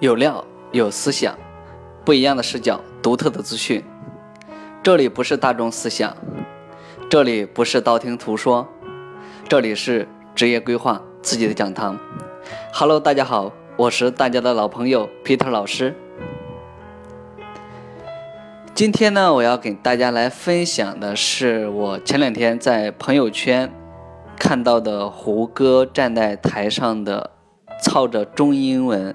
有料，有思想，不一样的视角，独特的资讯。这里不是大众思想，这里不是道听途说，这里是职业规划自己的讲堂。Hello，大家好，我是大家的老朋友 Peter 老师。今天呢，我要给大家来分享的是我前两天在朋友圈看到的胡歌站在台上的，操着中英文。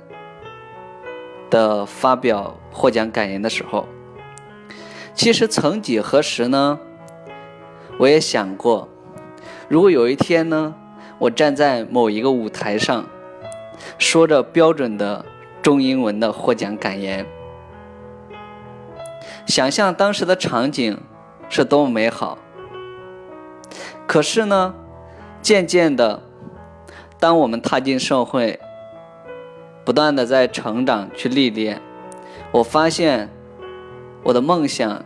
的发表获奖感言的时候，其实曾几何时呢，我也想过，如果有一天呢，我站在某一个舞台上，说着标准的中英文的获奖感言，想象当时的场景是多么美好。可是呢，渐渐的，当我们踏进社会，不断的在成长去历练，我发现我的梦想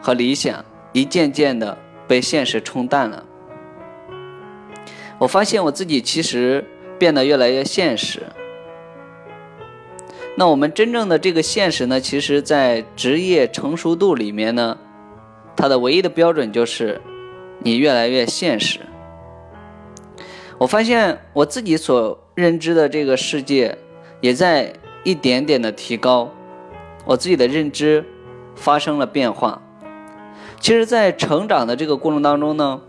和理想一渐渐的被现实冲淡了。我发现我自己其实变得越来越现实。那我们真正的这个现实呢，其实在职业成熟度里面呢，它的唯一的标准就是你越来越现实。我发现我自己所认知的这个世界。也在一点点的提高，我自己的认知发生了变化。其实，在成长的这个过程当中呢，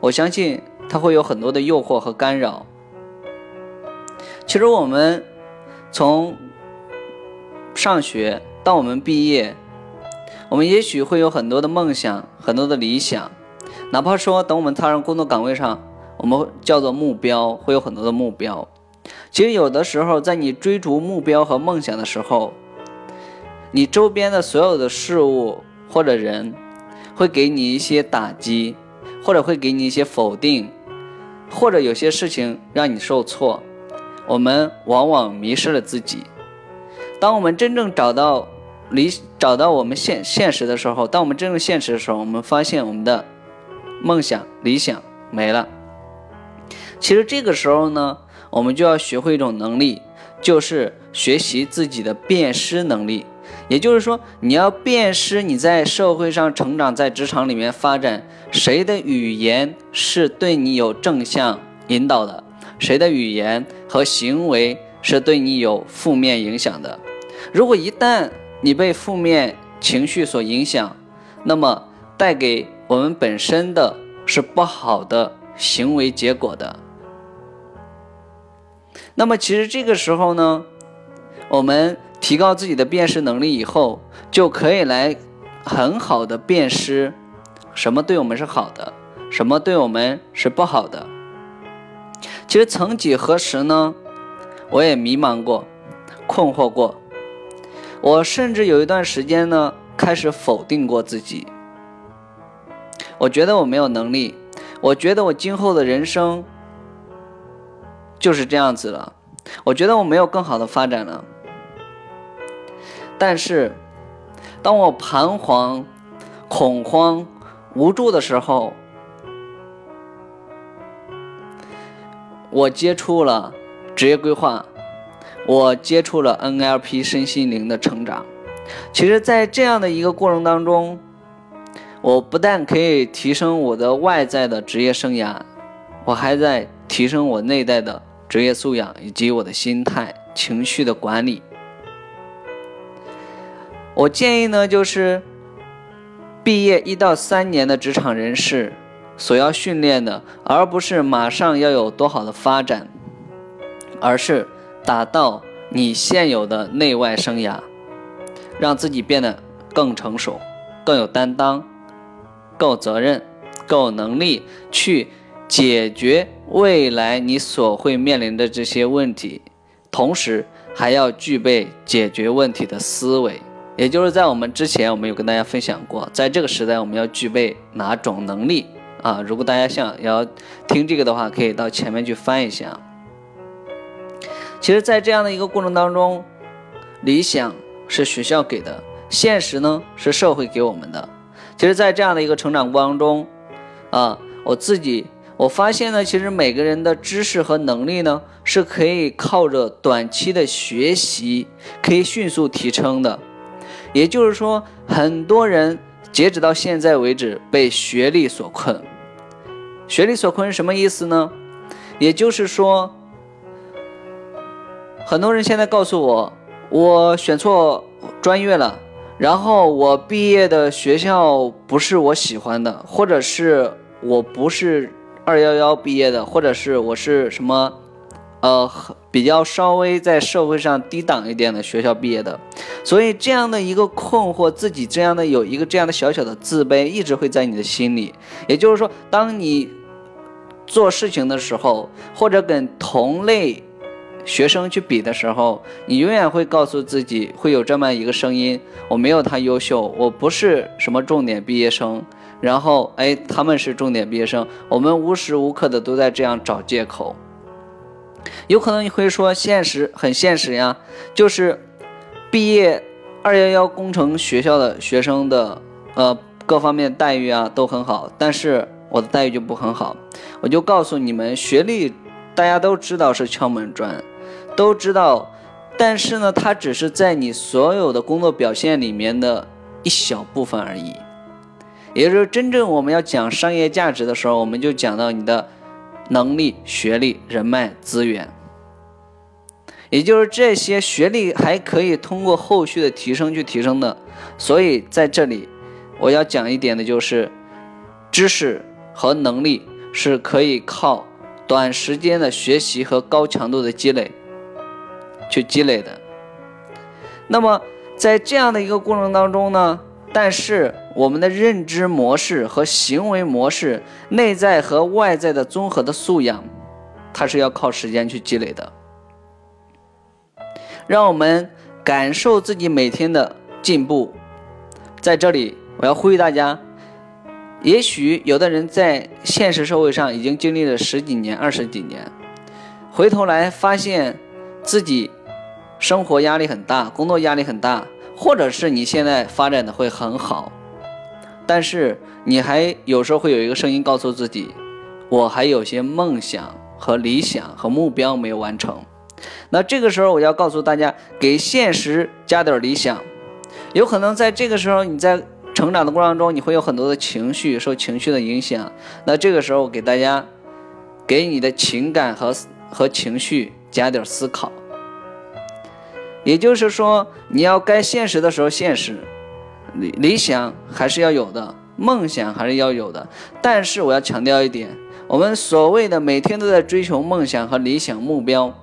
我相信它会有很多的诱惑和干扰。其实，我们从上学到我们毕业，我们也许会有很多的梦想、很多的理想，哪怕说等我们踏上工作岗位上，我们叫做目标，会有很多的目标。其实有的时候，在你追逐目标和梦想的时候，你周边的所有的事物或者人，会给你一些打击，或者会给你一些否定，或者有些事情让你受挫。我们往往迷失了自己。当我们真正找到理，找到我们现现实的时候，当我们真正现实的时候，我们发现我们的梦想、理想没了。其实这个时候呢。我们就要学会一种能力，就是学习自己的辨识能力。也就是说，你要辨识你在社会上成长，在职场里面发展，谁的语言是对你有正向引导的，谁的语言和行为是对你有负面影响的。如果一旦你被负面情绪所影响，那么带给我们本身的是不好的行为结果的。那么其实这个时候呢，我们提高自己的辨识能力以后，就可以来很好的辨识什么对我们是好的，什么对我们是不好的。其实曾几何时呢，我也迷茫过，困惑过，我甚至有一段时间呢，开始否定过自己。我觉得我没有能力，我觉得我今后的人生。就是这样子了，我觉得我没有更好的发展了。但是，当我彷徨、恐慌、无助的时候，我接触了职业规划，我接触了 NLP 身心灵的成长。其实，在这样的一个过程当中，我不但可以提升我的外在的职业生涯，我还在提升我内在的。职业素养以及我的心态、情绪的管理，我建议呢，就是毕业一到三年的职场人士所要训练的，而不是马上要有多好的发展，而是打造你现有的内外生涯，让自己变得更成熟、更有担当、更有责任、更有能力去。解决未来你所会面临的这些问题，同时还要具备解决问题的思维。也就是在我们之前，我们有跟大家分享过，在这个时代我们要具备哪种能力啊？如果大家想要听这个的话，可以到前面去翻一下。其实，在这样的一个过程当中，理想是学校给的，现实呢是社会给我们的。其实，在这样的一个成长过程中，啊，我自己。我发现呢，其实每个人的知识和能力呢，是可以靠着短期的学习，可以迅速提升的。也就是说，很多人截止到现在为止被学历所困。学历所困是什么意思呢？也就是说，很多人现在告诉我，我选错专业了，然后我毕业的学校不是我喜欢的，或者是我不是二幺幺毕业的，或者是我是什么，呃，比较稍微在社会上低档一点的学校毕业的，所以这样的一个困惑，自己这样的有一个这样的小小的自卑，一直会在你的心里。也就是说，当你做事情的时候，或者跟同类。学生去比的时候，你永远会告诉自己会有这么一个声音：我没有他优秀，我不是什么重点毕业生。然后，哎，他们是重点毕业生，我们无时无刻的都在这样找借口。有可能你会说，现实很现实呀，就是毕业二幺幺工程学校的学生的呃各方面待遇啊都很好，但是我的待遇就不很好。我就告诉你们，学历大家都知道是敲门砖。都知道，但是呢，它只是在你所有的工作表现里面的一小部分而已。也就是真正我们要讲商业价值的时候，我们就讲到你的能力、学历、人脉、资源。也就是这些学历还可以通过后续的提升去提升的。所以在这里，我要讲一点的就是，知识和能力是可以靠短时间的学习和高强度的积累。去积累的。那么，在这样的一个过程当中呢，但是我们的认知模式和行为模式，内在和外在的综合的素养，它是要靠时间去积累的。让我们感受自己每天的进步。在这里，我要呼吁大家，也许有的人在现实社会上已经经历了十几年、二十几年，回头来发现自己。生活压力很大，工作压力很大，或者是你现在发展的会很好，但是你还有时候会有一个声音告诉自己，我还有些梦想和理想和目标没有完成。那这个时候我要告诉大家，给现实加点理想。有可能在这个时候你在成长的过程中，你会有很多的情绪，受情绪的影响。那这个时候我给大家，给你的情感和和情绪加点思考。也就是说，你要该现实的时候现实，理理想还是要有的，梦想还是要有的。但是我要强调一点，我们所谓的每天都在追求梦想和理想目标，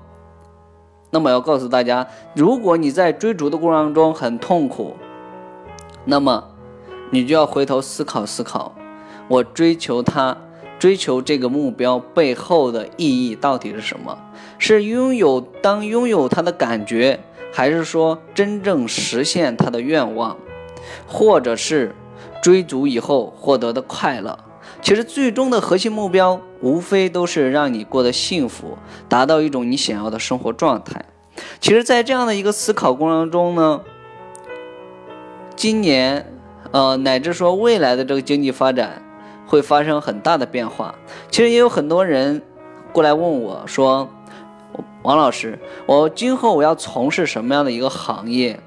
那么要告诉大家，如果你在追逐的过程中很痛苦，那么你就要回头思考思考，我追求它，追求这个目标背后的意义到底是什么？是拥有当拥有它的感觉。还是说真正实现他的愿望，或者是追逐以后获得的快乐。其实最终的核心目标，无非都是让你过得幸福，达到一种你想要的生活状态。其实，在这样的一个思考过程中呢，今年，呃，乃至说未来的这个经济发展会发生很大的变化。其实也有很多人过来问我说。王老师，我今后我要从事什么样的一个行业？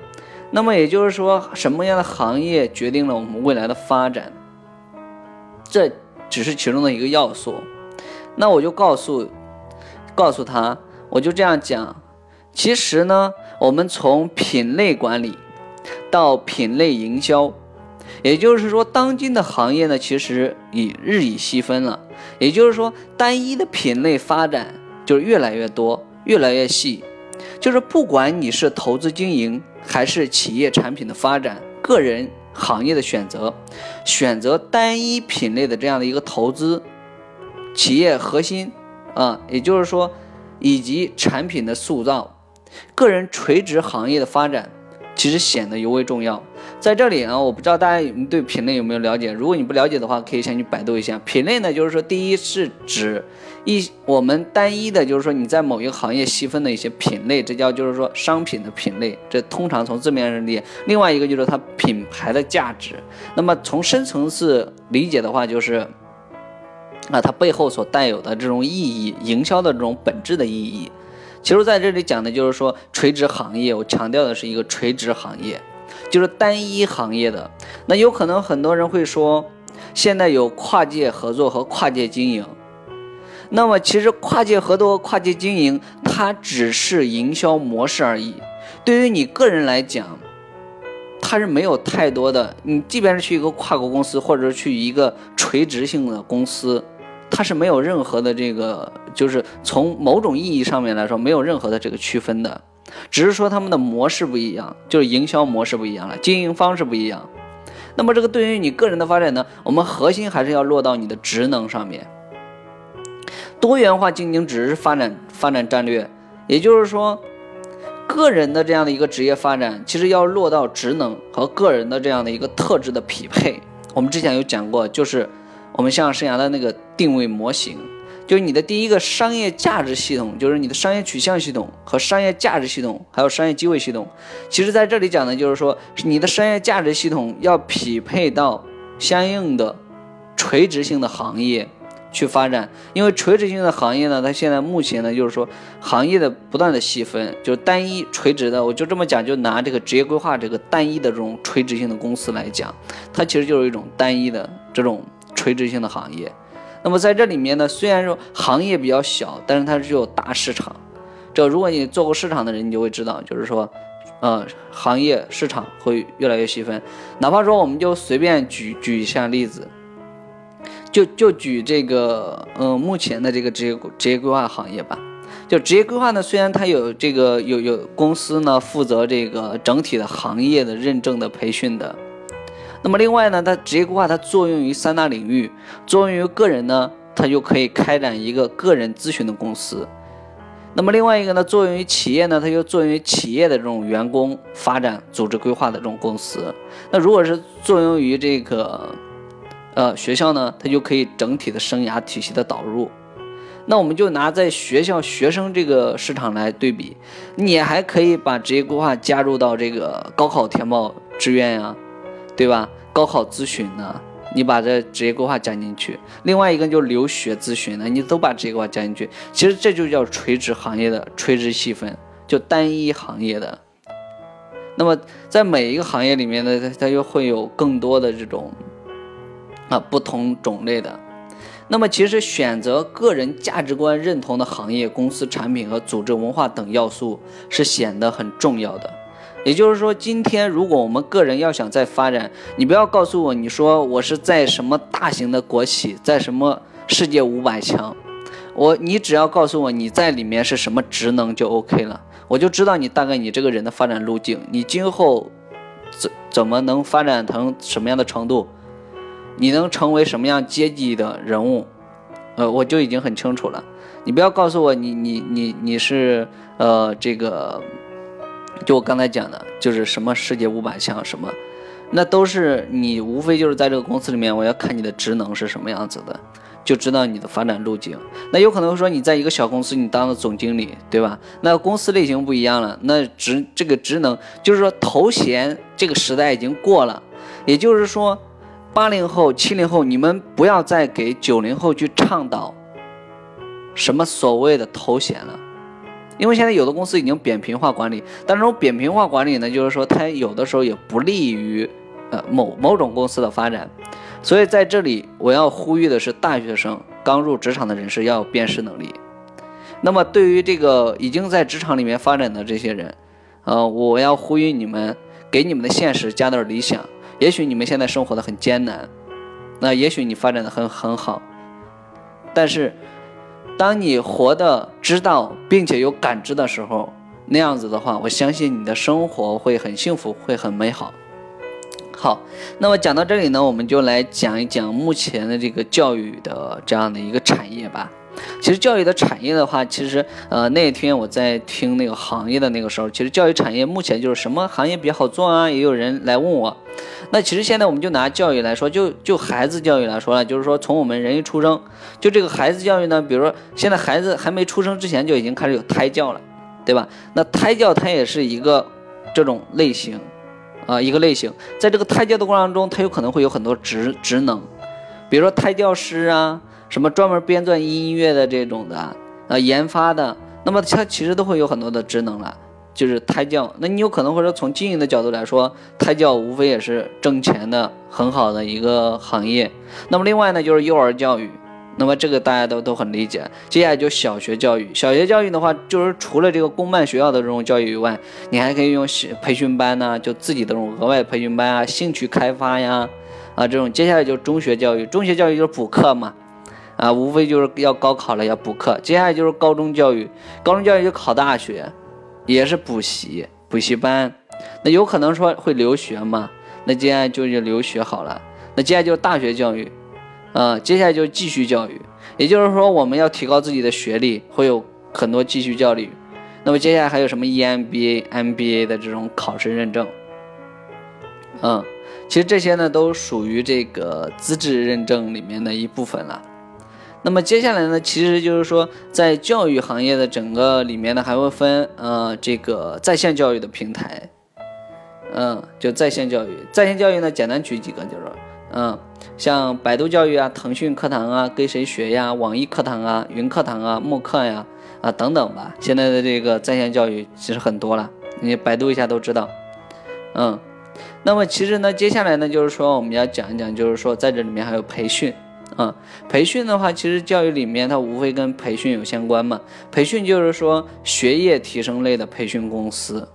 那么也就是说，什么样的行业决定了我们未来的发展？这只是其中的一个要素。那我就告诉告诉他，我就这样讲。其实呢，我们从品类管理到品类营销，也就是说，当今的行业呢，其实已日益细分了。也就是说，单一的品类发展就是越来越多。越来越细，就是不管你是投资经营，还是企业产品的发展，个人行业的选择，选择单一品类的这样的一个投资，企业核心啊，也就是说，以及产品的塑造，个人垂直行业的发展，其实显得尤为重要。在这里啊，我不知道大家对品类有没有了解？如果你不了解的话，可以先去百度一下。品类呢，就是说，第一是指一我们单一的，就是说你在某一个行业细分的一些品类，这叫就是说商品的品类。这通常从字面上理解。另外一个就是它品牌的价值。那么从深层次理解的话，就是啊，它背后所带有的这种意义，营销的这种本质的意义。其实在这里讲的就是说，垂直行业，我强调的是一个垂直行业，就是单一行业的。那有可能很多人会说，现在有跨界合作和跨界经营。那么其实跨界合作和、跨界经营，它只是营销模式而已。对于你个人来讲，它是没有太多的。你即便是去一个跨国公司，或者去一个垂直性的公司，它是没有任何的这个，就是从某种意义上面来说，没有任何的这个区分的。只是说他们的模式不一样，就是营销模式不一样了，经营方式不一样。那么这个对于你个人的发展呢，我们核心还是要落到你的职能上面。多元化经营只是发展发展战略，也就是说，个人的这样的一个职业发展，其实要落到职能和个人的这样的一个特质的匹配。我们之前有讲过，就是我们像生涯的那个定位模型，就是你的第一个商业价值系统，就是你的商业取向系统和商业价值系统，还有商业机会系统。其实在这里讲的就是说，你的商业价值系统要匹配到相应的垂直性的行业。去发展，因为垂直性的行业呢，它现在目前呢，就是说行业的不断的细分，就是单一垂直的，我就这么讲，就拿这个职业规划这个单一的这种垂直性的公司来讲，它其实就是一种单一的这种垂直性的行业。那么在这里面呢，虽然说行业比较小，但是它是有大市场。这如果你做过市场的人，你就会知道，就是说，呃，行业市场会越来越细分。哪怕说我们就随便举举一下例子。就就举这个，嗯，目前的这个职业职业规划行业吧。就职业规划呢，虽然它有这个有有公司呢负责这个整体的行业的认证的培训的，那么另外呢，它职业规划它作用于三大领域，作用于个人呢，它就可以开展一个个人咨询的公司。那么另外一个呢，作用于企业呢，它就作用于企业的这种员工发展组织规划的这种公司。那如果是作用于这个。呃，学校呢，它就可以整体的生涯体系的导入。那我们就拿在学校学生这个市场来对比，你还可以把职业规划加入到这个高考填报志愿呀，对吧？高考咨询呢，你把这职业规划加进去。另外一个就是留学咨询呢，你都把职业规划加进去。其实这就叫垂直行业的垂直细分，就单一行业的。那么在每一个行业里面呢，它它又会有更多的这种。啊，不同种类的，那么其实选择个人价值观认同的行业、公司、产品和组织文化等要素是显得很重要的。也就是说，今天如果我们个人要想再发展，你不要告诉我，你说我是在什么大型的国企，在什么世界五百强，我你只要告诉我你在里面是什么职能就 OK 了，我就知道你大概你这个人的发展路径，你今后怎怎么能发展成什么样的程度。你能成为什么样阶级的人物，呃，我就已经很清楚了。你不要告诉我你你你你是呃这个，就我刚才讲的，就是什么世界五百强什么，那都是你无非就是在这个公司里面，我要看你的职能是什么样子的，就知道你的发展路径。那有可能说你在一个小公司，你当了总经理，对吧？那公司类型不一样了，那职这个职能就是说头衔这个时代已经过了，也就是说。八零后、七零后，你们不要再给九零后去倡导什么所谓的头衔了，因为现在有的公司已经扁平化管理，但这种扁平化管理呢，就是说它有的时候也不利于呃某某种公司的发展，所以在这里我要呼吁的是，大学生刚入职场的人士要有辨识能力。那么对于这个已经在职场里面发展的这些人，呃，我要呼吁你们给你们的现实加点理想。也许你们现在生活的很艰难，那也许你发展的很很好，但是当你活的知道并且有感知的时候，那样子的话，我相信你的生活会很幸福，会很美好。好，那么讲到这里呢，我们就来讲一讲目前的这个教育的这样的一个产业吧。其实教育的产业的话，其实呃那天我在听那个行业的那个时候，其实教育产业目前就是什么行业比较好做啊？也有人来问我。那其实现在我们就拿教育来说，就就孩子教育来说了，就是说从我们人一出生，就这个孩子教育呢，比如说现在孩子还没出生之前就已经开始有胎教了，对吧？那胎教它也是一个这种类型啊，一个类型，在这个胎教的过程中，它有可能会有很多职职能，比如说胎教师啊。什么专门编撰音乐的这种的，呃，研发的，那么它其实都会有很多的职能了。就是胎教，那你有可能或者从经营的角度来说，胎教无非也是挣钱的很好的一个行业。那么另外呢，就是幼儿教育，那么这个大家都都很理解。接下来就小学教育，小学教育的话，就是除了这个公办学校的这种教育以外，你还可以用培训班呢，就自己的这种额外培训班啊，兴趣开发呀，啊这种。接下来就中学教育，中学教育就是补课嘛，啊无非就是要高考了要补课。接下来就是高中教育，高中教育就考大学。也是补习补习班，那有可能说会留学嘛？那接下来就是留学好了。那接下来就是大学教育，啊，接下来就是继续教育。也就是说，我们要提高自己的学历，会有很多继续教育。那么接下来还有什么 EMBA、MBA 的这种考试认证？嗯，其实这些呢都属于这个资质认证里面的一部分了。那么接下来呢，其实就是说，在教育行业的整个里面呢，还会分呃这个在线教育的平台，嗯，就在线教育。在线教育呢，简单举几个，就是嗯，像百度教育啊、腾讯课堂啊、跟谁学呀、网易课堂啊、云课堂啊、慕课呀啊等等吧。现在的这个在线教育其实很多了，你百度一下都知道。嗯，那么其实呢，接下来呢，就是说我们要讲一讲，就是说在这里面还有培训。嗯，培训的话，其实教育里面它无非跟培训有相关嘛。培训就是说学业提升类的培训公司。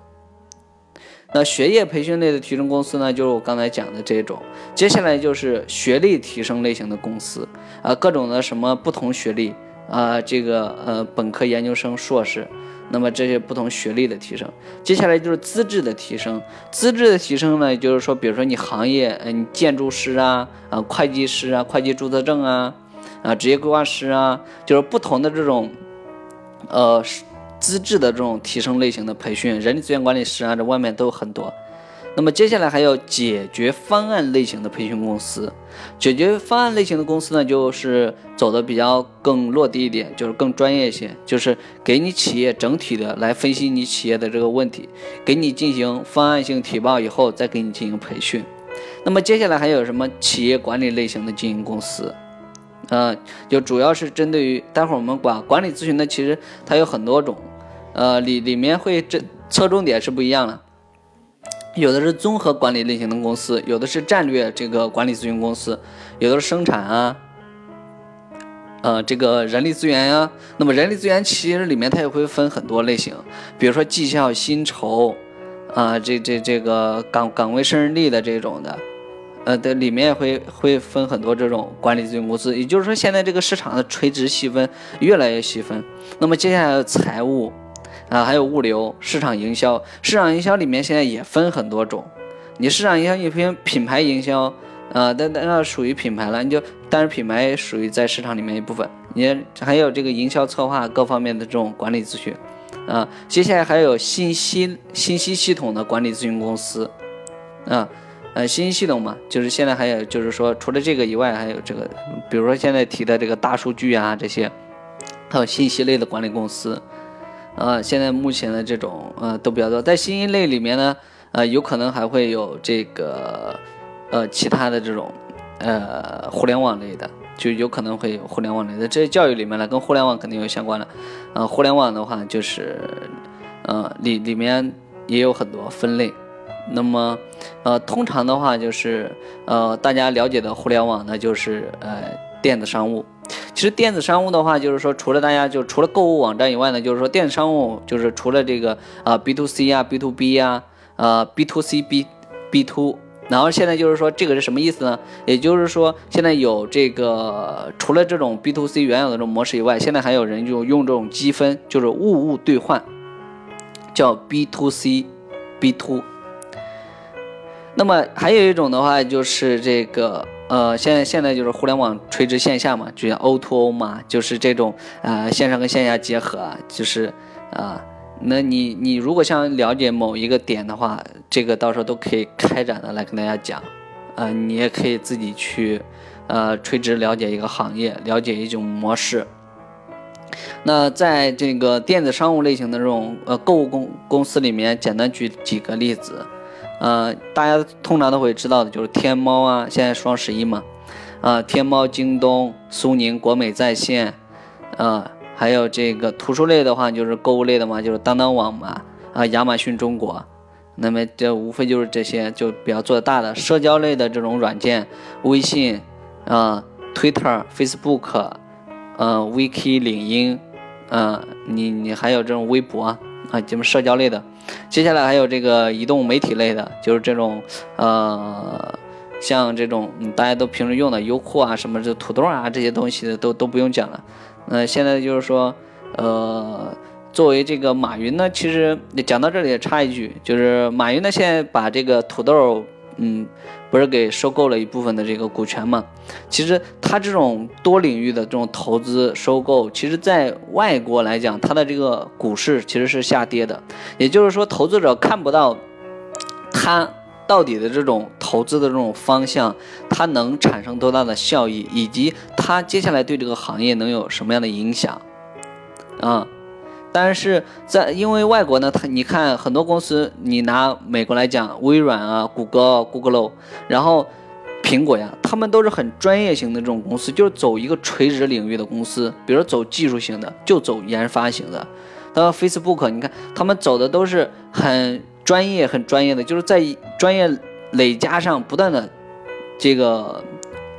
那学业培训类的提升公司呢，就是我刚才讲的这种。接下来就是学历提升类型的公司啊，各种的什么不同学历啊，这个呃本科、研究生、硕士。那么这些不同学历的提升，接下来就是资质的提升。资质的提升呢，就是说，比如说你行业，嗯，建筑师啊，啊，会计师啊，会计注册证啊，啊，职业规划师啊，就是不同的这种，呃，资质的这种提升类型的培训。人力资源管理师啊，这外面都有很多。那么接下来还有解决方案类型的培训公司，解决方案类型的公司呢，就是走的比较更落地一点，就是更专业一些，就是给你企业整体的来分析你企业的这个问题，给你进行方案性提报以后，再给你进行培训。那么接下来还有什么企业管理类型的经营公司？呃，就主要是针对于待会儿我们管管理咨询的，其实它有很多种，呃，里里面会这侧重点是不一样的。有的是综合管理类型的公司，有的是战略这个管理咨询公司，有的是生产啊，呃，这个人力资源呀。那么人力资源其实里面它也会分很多类型，比如说绩效薪酬啊，这这这个岗岗位胜任力的这种的，呃的里面也会会分很多这种管理咨询公司。也就是说，现在这个市场的垂直细分越来越细分。那么接下来财务。啊，还有物流、市场营销，市场营销里面现在也分很多种。你市场营销一篇品牌营销，啊，那那那属于品牌了，你就但是品牌属于在市场里面一部分。你还有这个营销策划各方面的这种管理咨询，啊，接下来还有信息信息系统的管理咨询公司，啊，呃，信息系统嘛，就是现在还有就是说除了这个以外，还有这个，比如说现在提的这个大数据啊这些，还有信息类的管理公司。呃，现在目前的这种呃都比较多，在新一类里面呢，呃，有可能还会有这个呃其他的这种呃互联网类的，就有可能会有互联网类的。这些教育里面呢，跟互联网肯定有相关的。呃，互联网的话就是呃里里面也有很多分类。那么呃通常的话就是呃大家了解的互联网呢就是呃电子商务。其实电子商务的话，就是说除了大家就除了购物网站以外呢，就是说电子商务就是除了这个啊 B to C 啊 B to B 呀啊 B to C B B to，然后现在就是说这个是什么意思呢？也就是说现在有这个除了这种 B to C 原有的这种模式以外，现在还有人就用这种积分，就是物物兑换，叫 B to C B to。那么还有一种的话就是这个。呃，现在现在就是互联网垂直线下嘛，就叫 O to O 嘛，就是这种呃线上跟线下结合，就是啊，那你你如果想了解某一个点的话，这个到时候都可以开展的来跟大家讲，啊，你也可以自己去呃垂直了解一个行业，了解一种模式。那在这个电子商务类型的这种呃购物公公司里面，简单举几个例子。呃，大家通常都会知道的，就是天猫啊，现在双十一嘛，啊，天猫、京东、苏宁、国美在线，啊，还有这个图书类的话，就是购物类的嘛，就是当当网嘛，啊，亚马逊中国，那么这无非就是这些，就比较做的大的社交类的这种软件，微信，啊，Twitter、Facebook，嗯，Vk、领英，嗯，你你还有这种微博啊，什么社交类的。接下来还有这个移动媒体类的，就是这种，呃，像这种大家都平时用的优酷啊，什么这土豆啊这些东西都都不用讲了。那现在就是说，呃，作为这个马云呢，其实讲到这里也插一句，就是马云呢现在把这个土豆，嗯。不是给收购了一部分的这个股权嘛？其实他这种多领域的这种投资收购，其实在外国来讲，它的这个股市其实是下跌的。也就是说，投资者看不到他到底的这种投资的这种方向，它能产生多大的效益，以及它接下来对这个行业能有什么样的影响啊？但是在因为外国呢，它你看很多公司，你拿美国来讲，微软啊、谷歌、Google，然后苹果呀，他们都是很专业型的这种公司，就是走一个垂直领域的公司，比如走技术型的，就走研发型的。那 Facebook，你看他们走的都是很专业、很专业的，就是在专业累加上不断的这个。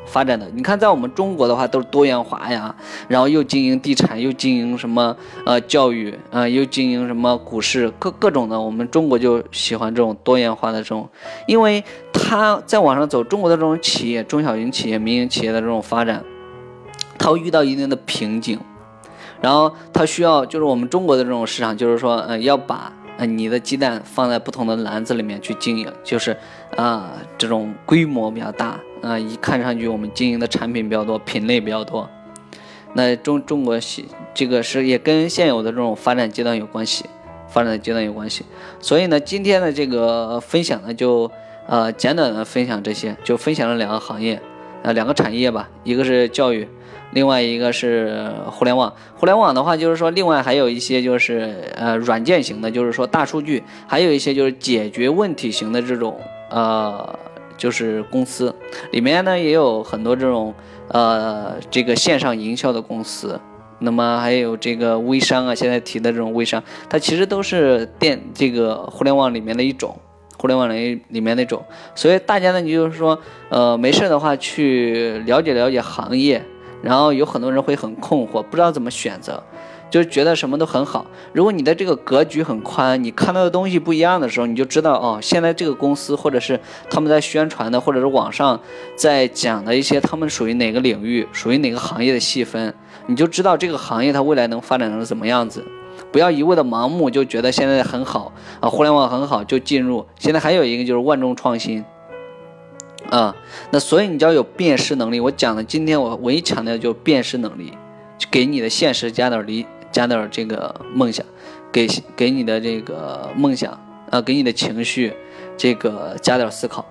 发展的，你看，在我们中国的话，都是多元化呀，然后又经营地产，又经营什么呃教育，啊，又经营什么股市，各各种的。我们中国就喜欢这种多元化的这种，因为它在往上走，中国的这种企业，中小型企业、民营企业的这种发展，它会遇到一定的瓶颈，然后它需要就是我们中国的这种市场，就是说，呃，要把呃你的鸡蛋放在不同的篮子里面去经营，就是啊，这种规模比较大。啊，一看上去我们经营的产品比较多，品类比较多，那中中国现这个是也跟现有的这种发展阶段有关系，发展的阶段有关系。所以呢，今天的这个分享呢，就呃简短的分享这些，就分享了两个行业，呃两个产业吧，一个是教育，另外一个是互联网。互联网的话，就是说另外还有一些就是呃软件型的，就是说大数据，还有一些就是解决问题型的这种呃。就是公司里面呢也有很多这种呃这个线上营销的公司，那么还有这个微商啊，现在提的这种微商，它其实都是电这个互联网里面的一种，互联网里里面那种。所以大家呢，你就是说呃没事的话去了解了解行业，然后有很多人会很困惑，不知道怎么选择。就觉得什么都很好。如果你的这个格局很宽，你看到的东西不一样的时候，你就知道哦，现在这个公司或者是他们在宣传的，或者是网上在讲的一些他们属于哪个领域、属于哪个行业的细分，你就知道这个行业它未来能发展成什么样子。不要一味的盲目就觉得现在很好啊，互联网很好就进入。现在还有一个就是万众创新啊，那所以你就要有辨识能力。我讲的今天我唯一强调的就是辨识能力，给你的现实加点理。加点这个梦想，给给你的这个梦想啊，给你的情绪，这个加点思考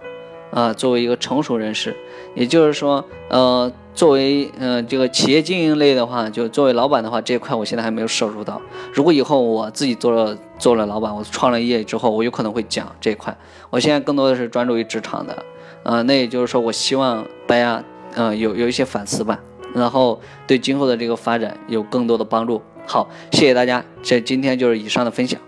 啊。作为一个成熟人士，也就是说，呃，作为嗯这个企业经营类的话，就作为老板的话，这一块我现在还没有摄入到。如果以后我自己做了做了老板，我创了业之后，我有可能会讲这一块。我现在更多的是专注于职场的，啊，那也就是说，我希望大家嗯有有一些反思吧，然后对今后的这个发展有更多的帮助。好，谢谢大家，这今天就是以上的分享。